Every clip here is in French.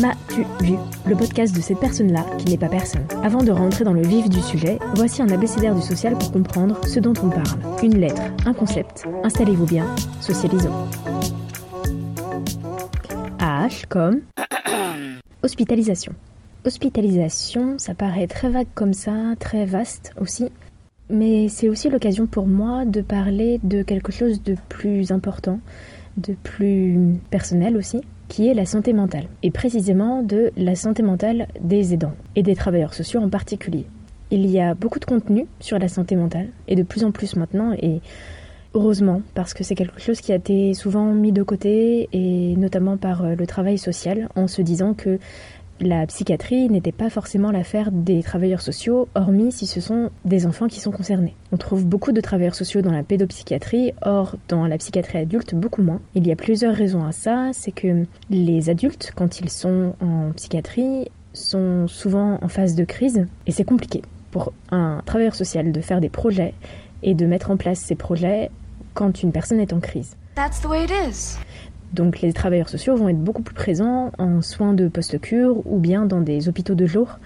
M'as-tu vu Le podcast de cette personne-là qui n'est pas personne. Avant de rentrer dans le vif du sujet, voici un abécédaire du social pour comprendre ce dont on parle. Une lettre, un concept. Installez-vous bien, socialisons. H comme hospitalisation. Hospitalisation, ça paraît très vague comme ça, très vaste aussi, mais c'est aussi l'occasion pour moi de parler de quelque chose de plus important, de plus personnel aussi, qui est la santé mentale, et précisément de la santé mentale des aidants, et des travailleurs sociaux en particulier. Il y a beaucoup de contenu sur la santé mentale, et de plus en plus maintenant, et heureusement, parce que c'est quelque chose qui a été souvent mis de côté, et notamment par euh, le travail social, en se disant que la psychiatrie n'était pas forcément l'affaire des travailleurs sociaux, hormis si ce sont des enfants qui sont concernés. On trouve beaucoup de travailleurs sociaux dans la pédopsychiatrie, or dans la psychiatrie adulte, beaucoup moins. Il y a plusieurs raisons à ça, c'est que les adultes, quand ils sont en psychiatrie, sont souvent en phase de crise, et c'est compliqué pour un travailleur social de faire des projets et de mettre en place ces projets quand une personne est en crise. That's the way it is. Donc les travailleurs sociaux vont être beaucoup plus présents en soins de post-cure ou bien dans des hôpitaux de jour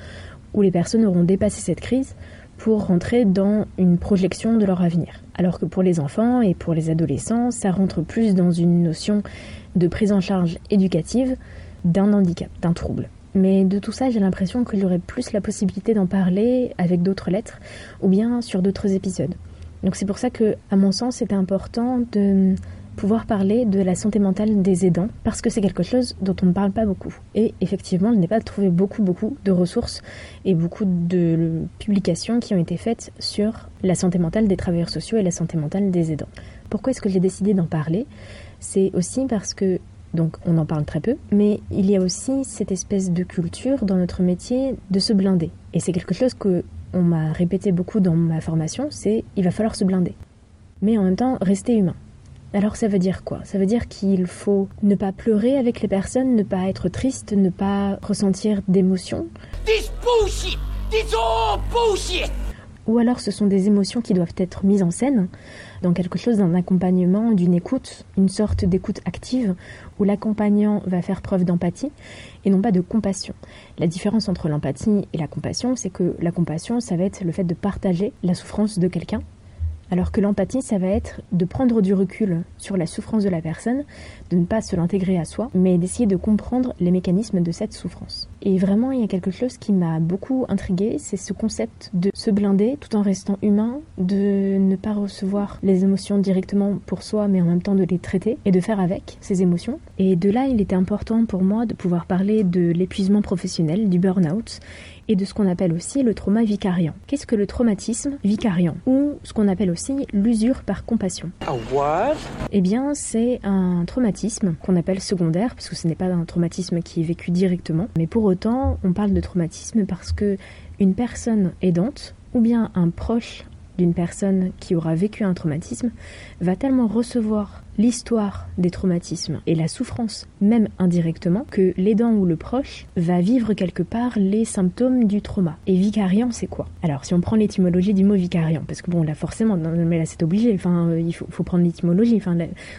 où les personnes auront dépassé cette crise pour rentrer dans une projection de leur avenir. Alors que pour les enfants et pour les adolescents, ça rentre plus dans une notion de prise en charge éducative d'un handicap, d'un trouble. Mais de tout ça, j'ai l'impression qu'il y aurait plus la possibilité d'en parler avec d'autres lettres ou bien sur d'autres épisodes. Donc c'est pour ça que, à mon sens, c'est important de pouvoir parler de la santé mentale des aidants parce que c'est quelque chose dont on ne parle pas beaucoup. Et effectivement, je n'ai pas trouvé beaucoup, beaucoup de ressources et beaucoup de publications qui ont été faites sur la santé mentale des travailleurs sociaux et la santé mentale des aidants. Pourquoi est-ce que j'ai décidé d'en parler? C'est aussi parce que donc on en parle très peu, mais il y a aussi cette espèce de culture dans notre métier de se blinder. Et c'est quelque chose que on m'a répété beaucoup dans ma formation, c'est il va falloir se blinder. Mais en même temps, rester humain. Alors ça veut dire quoi? Ça veut dire qu'il faut ne pas pleurer avec les personnes, ne pas être triste, ne pas ressentir d'émotions? This bullshit! This all bullshit! Ou alors ce sont des émotions qui doivent être mises en scène dans quelque chose d'un accompagnement, d'une écoute, une sorte d'écoute active où l'accompagnant va faire preuve d'empathie et non pas de compassion. La différence entre l'empathie et la compassion, c'est que la compassion, ça va être le fait de partager la souffrance de quelqu'un alors que l'empathie, ça va être de prendre du recul sur la souffrance de la personne, de ne pas se l'intégrer à soi, mais d'essayer de comprendre les mécanismes de cette souffrance. Et vraiment, il y a quelque chose qui m'a beaucoup intrigué, c'est ce concept de se blinder tout en restant humain, de ne pas recevoir les émotions directement pour soi, mais en même temps de les traiter et de faire avec ces émotions. Et de là, il était important pour moi de pouvoir parler de l'épuisement professionnel, du burn-out et de ce qu'on appelle aussi le trauma vicariant. Qu'est-ce que le traumatisme vicariant ou ce qu'on appelle aussi l'usure par compassion? Eh bien, c'est un traumatisme qu'on appelle secondaire parce que ce n'est pas un traumatisme qui est vécu directement, mais pour autant, on parle de traumatisme parce que une personne aidante ou bien un proche d'une personne qui aura vécu un traumatisme va tellement recevoir l'histoire des traumatismes et la souffrance, même indirectement, que l'aidant ou le proche va vivre quelque part les symptômes du trauma. Et vicariant, c'est quoi? Alors, si on prend l'étymologie du mot vicariant, parce que bon, là, forcément, mais là, c'est obligé, enfin, euh, il faut, faut prendre l'étymologie, enfin,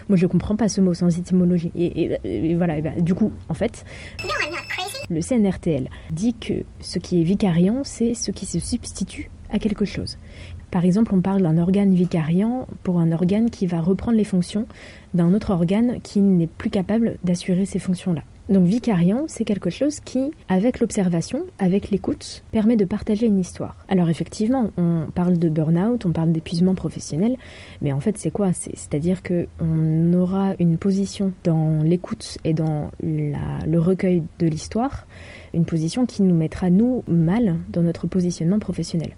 moi, je comprends pas ce mot sans étymologie. Et, voilà, bah, du coup, en fait, le CNRTL dit que ce qui est vicariant, c'est ce qui se substitue à quelque chose. Par exemple, on parle d'un organe vicariant pour un organe qui va reprendre les fonctions d'un autre organe qui n'est plus capable d'assurer ces fonctions-là. Donc vicariant, c'est quelque chose qui, avec l'observation, avec l'écoute, permet de partager une histoire. Alors effectivement, on parle de burn-out, on parle d'épuisement professionnel, mais en fait c'est quoi? C'est-à-dire que on aura une position dans l'écoute et dans le recueil de l'histoire une position qui nous mettra nous mal dans notre positionnement professionnel.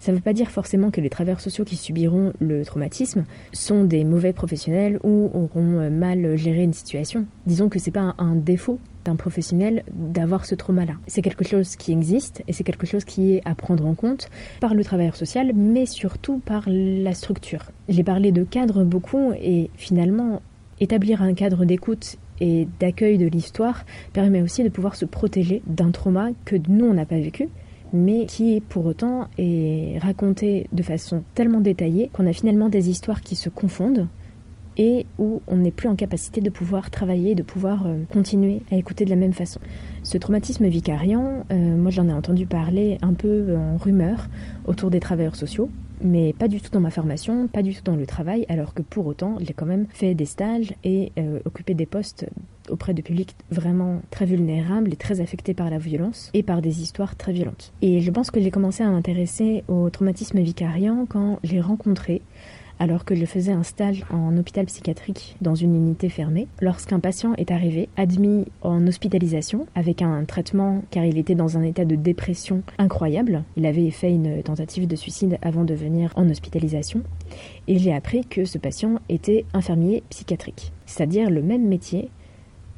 Ça ne veut pas dire forcément que les travailleurs sociaux qui subiront le traumatisme sont des mauvais professionnels ou auront mal géré une situation. Disons que c'est pas un défaut d'un professionnel d'avoir ce trauma-là. C'est quelque chose qui existe et c'est quelque chose qui est à prendre en compte par le travailleur social, mais surtout par la structure. J'ai parlé de cadre beaucoup et finalement, établir un cadre d'écoute et d'accueil de l'histoire permet aussi de pouvoir se protéger d'un trauma que nous, on n'a pas vécu, mais qui pour autant est raconté de façon tellement détaillée qu'on a finalement des histoires qui se confondent et où on n'est plus en capacité de pouvoir travailler, de pouvoir euh, continuer à écouter de la même façon. Ce traumatisme vicariant, euh, moi j'en ai entendu parler un peu en rumeur autour des travailleurs sociaux, mais pas du tout dans ma formation, pas du tout dans le travail, alors que pour autant j'ai quand même fait des stages et euh, occupé des postes auprès de publics vraiment très vulnérables et très affectés par la violence et par des histoires très violentes. Et je pense que j'ai commencé à m'intéresser au traumatisme vicariant quand j'ai rencontré alors que je faisais un stage en hôpital psychiatrique dans une unité fermée, lorsqu'un patient est arrivé, admis en hospitalisation, avec un traitement car il était dans un état de dépression incroyable. Il avait fait une tentative de suicide avant de venir en hospitalisation. Et j'ai appris que ce patient était infirmier psychiatrique, c'est-à-dire le même métier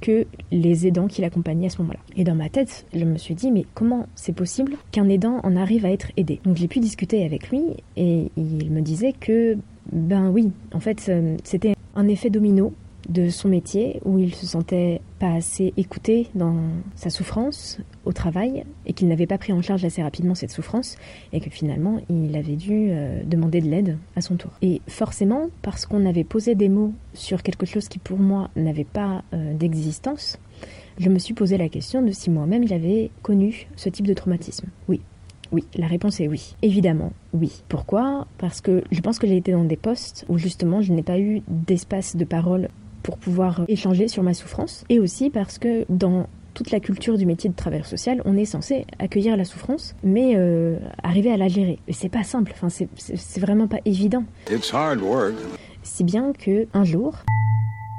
que les aidants qui l'accompagnaient à ce moment-là. Et dans ma tête, je me suis dit, mais comment c'est possible qu'un aidant en arrive à être aidé? Donc j'ai pu discuter avec lui et il me disait que ben oui, en fait, euh, c'était un effet domino de son métier où il se sentait pas assez écouté dans sa souffrance au travail et qu'il n'avait pas pris en charge assez rapidement cette souffrance et que finalement il avait dû euh, demander de l'aide à son tour. Et forcément, parce qu'on avait posé des mots sur quelque chose qui pour moi n'avait pas euh, d'existence, je me suis posé la question de si moi-même j'avais connu ce type de traumatisme. Oui, oui, la réponse est oui. Évidemment, oui. Pourquoi? Parce que je pense que j'ai été dans des postes où justement je n'ai pas eu d'espace de parole pour pouvoir échanger sur ma souffrance. Et aussi parce que dans toute la culture du métier de travailleur social, on est censé accueillir la souffrance, mais euh, arriver à la gérer. Et c'est pas simple, enfin, c'est vraiment pas évident. It's hard work. Si bien que un jour,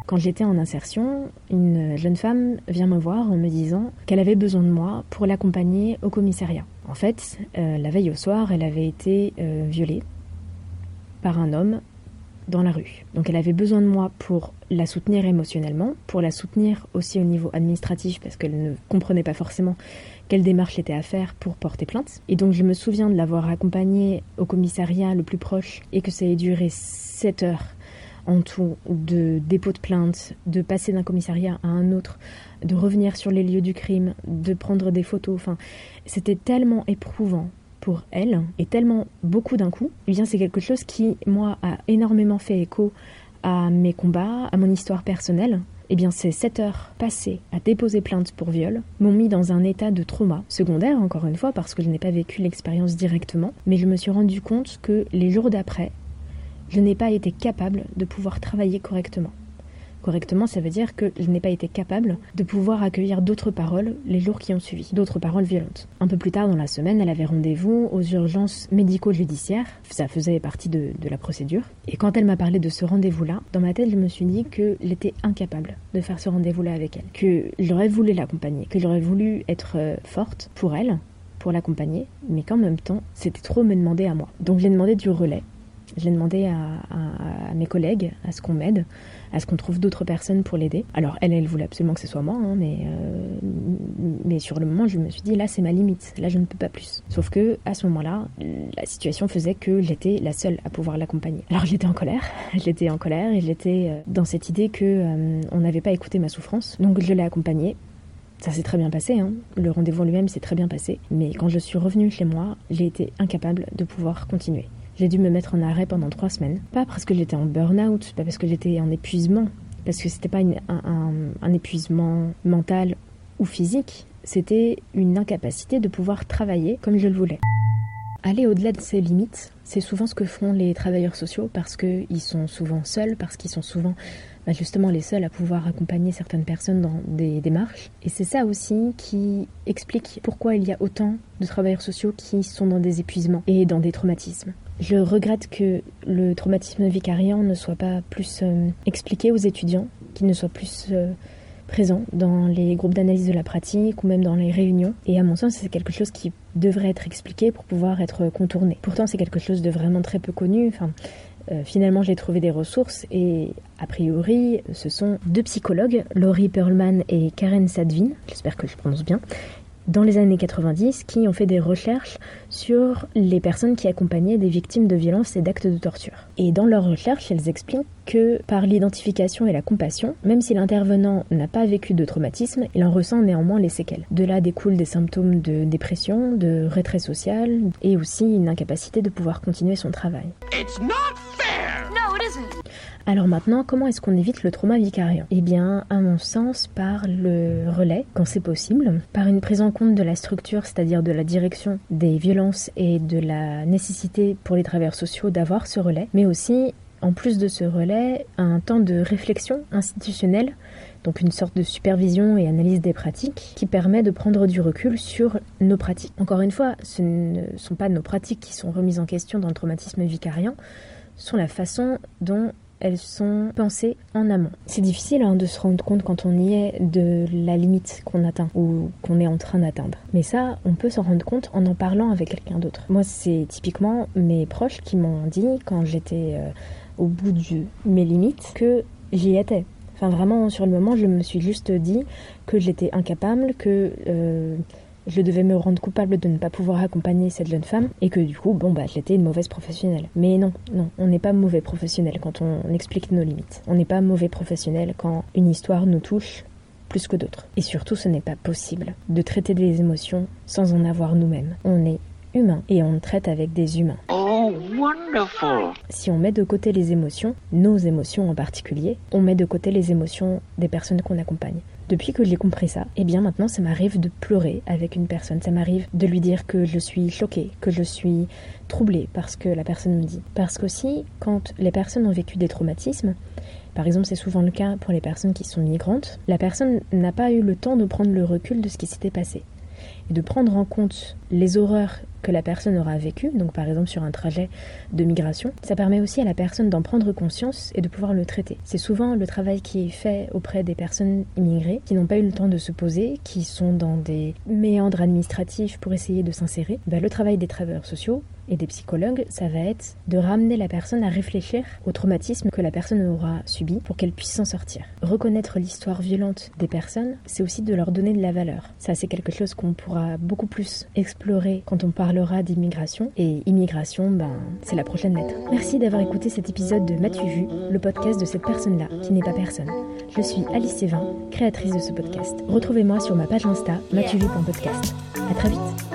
quand j'étais en insertion, une jeune femme vient me voir en me disant qu'elle avait besoin de moi pour l'accompagner au commissariat. En fait, euh, la veille au soir, elle avait été euh, violée par un homme dans la rue. Donc elle avait besoin de moi pour la soutenir émotionnellement, pour la soutenir aussi au niveau administratif parce qu'elle ne comprenait pas forcément quelle démarche était à faire pour porter plainte. Et donc je me souviens de l'avoir accompagnée au commissariat le plus proche et que ça ait duré 7 heures en tout de dépôt de plainte, de passer d'un commissariat à un autre, de revenir sur les lieux du crime, de prendre des photos. Enfin, c'était tellement éprouvant pour elle et tellement beaucoup d'un coup. Eh bien, c'est quelque chose qui, moi, a énormément fait écho à mes combats, à mon histoire personnelle. Eh bien, ces sept heures passées à déposer plainte pour viol m'ont mis dans un état de trauma secondaire, encore une fois, parce que je n'ai pas vécu l'expérience directement, mais je me suis rendu compte que les jours d'après, je n'ai pas été capable de pouvoir travailler correctement. Correctement, ça veut dire que je n'ai pas été capable de pouvoir accueillir d'autres paroles les jours qui ont suivi, d'autres paroles violentes. Un peu plus tard dans la semaine, elle avait rendez-vous aux urgences médico-judiciaires, ça faisait partie de, la procédure. Et quand elle m'a parlé de ce rendez-vous-là, dans ma tête, je me suis dit que j'étais incapable de faire ce rendez-vous-là avec elle, que j'aurais voulu l'accompagner, que j'aurais voulu être euh, forte pour elle, pour l'accompagner, mais qu'en même temps, c'était trop me demander à moi. Donc j'ai demandé du relais je l'ai demandé à, mes collègues, à ce qu'on m'aide, à ce qu'on trouve d'autres personnes pour l'aider. Alors elle, elle voulait absolument que ce soit moi, hein, mais, euh, mais sur le moment, je me suis dit, là, c'est ma limite, là, je ne peux pas plus. Sauf que à ce moment-là, la situation faisait que j'étais la seule à pouvoir l'accompagner. Alors j'étais en colère, j'étais en colère et j'étais euh, dans cette idée que euh, on n'avait pas écouté ma souffrance, donc je l'ai accompagnée. Ça s'est très bien passé, hein. le rendez-vous lui-même s'est très bien passé, mais quand je suis revenue chez moi, j'ai été incapable de pouvoir continuer. J'ai dû me mettre en arrêt pendant trois semaines. Pas parce que j'étais en burn-out, pas parce que j'étais en épuisement, parce que c'était pas un, épuisement mental ou physique, c'était une incapacité de pouvoir travailler comme je le voulais. Aller au-delà de ses limites, c'est souvent ce que font les travailleurs sociaux parce qu'ils sont souvent seuls, parce qu'ils sont souvent bah, justement les seuls à pouvoir accompagner certaines personnes dans des démarches. Et c'est ça aussi qui explique pourquoi il y a autant de travailleurs sociaux qui sont dans des épuisements et dans des traumatismes. Je regrette que le traumatisme vicariant ne soit pas plus euh, expliqué aux étudiants, qu'il ne soit plus euh, présent dans les groupes d'analyse de la pratique ou même dans les réunions. Et à mon sens, c'est quelque chose qui devrait être expliqué pour pouvoir être contourné. Pourtant, c'est quelque chose de vraiment très peu connu. Euh, finalement, j'ai trouvé des ressources et a priori, ce sont deux psychologues, Laurie Perlman et Karen Sadvin, j'espère que je prononce bien, dans les années 90 qui ont fait des recherches sur les personnes qui accompagnaient des victimes de violences et d'actes de torture. Et dans leurs recherches, elles expliquent que par l'identification et la compassion, même si l'intervenant n'a pas vécu de traumatisme, il en ressent néanmoins les séquelles. De là découlent des symptômes de dépression, de retrait social et aussi une incapacité de pouvoir continuer son travail. Alors maintenant, comment est-ce qu'on évite le trauma vicariant? Eh bien, à mon sens, par le relais, quand c'est possible, par une prise en compte de la structure, c'est-à-dire de la direction des violences et de la nécessité pour les travailleurs sociaux d'avoir ce relais, mais aussi, en plus de ce relais, un temps de réflexion institutionnelle donc une sorte de supervision et analyse des pratiques qui permet de prendre du recul sur nos pratiques. Encore une fois, ce ne sont pas nos pratiques qui sont remises en question dans le traumatisme vicariant, sont la façon dont elles sont pensées en amont. C'est difficile hein, de se rendre compte quand on y est de la limite qu'on atteint ou qu'on est en train d'atteindre. Mais ça, on peut s'en rendre compte en en parlant avec quelqu'un d'autre. Moi, c'est typiquement mes proches qui m'ont dit quand j'étais euh, au bout de mes limites que j'y étais. Enfin, vraiment, sur le moment, je me suis juste dit que j'étais incapable, que euh, je devais me rendre coupable de ne pas pouvoir accompagner cette jeune femme et que du coup, bon, bah, j'étais une mauvaise professionnelle. Mais non, non, on n'est pas mauvais professionnel quand on explique nos limites. On n'est pas mauvais professionnel quand une histoire nous touche plus que d'autres. Et surtout, ce n'est pas possible de traiter des émotions sans en avoir nous-mêmes. On est humain et on traite avec des humains. Oh, wonderful! Si on met de côté les émotions, nos émotions en particulier, on met de côté les émotions des personnes qu'on accompagne. Depuis que j'ai compris ça, eh bien maintenant ça m'arrive de pleurer avec une personne, ça m'arrive de lui dire que je suis choquée, que je suis troublée parce que la personne me dit. Parce qu'aussi, quand les personnes ont vécu des traumatismes, par exemple, c'est souvent le cas pour les personnes qui sont migrantes, la personne n'a pas eu le temps de prendre le recul de ce qui s'était passé et de prendre en compte les horreurs que la personne aura vécues, donc par exemple sur un trajet de migration, ça permet aussi à la personne d'en prendre conscience et de pouvoir le traiter. C'est souvent le travail qui est fait auprès des personnes immigrées qui n'ont pas eu le temps de se poser, qui sont dans des méandres administratifs pour essayer de s'insérer. Ben, le travail des travailleurs sociaux et des psychologues, ça va être de ramener la personne à réfléchir au traumatisme que la personne aura subi pour qu'elle puisse s'en sortir. Reconnaître l'histoire violente des personnes, c'est aussi de leur donner de la valeur. Ça, c'est quelque chose qu'on pourra beaucoup plus explorer quand on parlera d'immigration. Et immigration, ben, c'est la prochaine lettre. Merci d'avoir écouté cet épisode de M'as-tu vu, le podcast de cette personne-là qui n'est pas personne. Je suis Alice Sévin, créatrice de ce podcast. Retrouvez-moi sur ma page Insta, podcast. À très vite.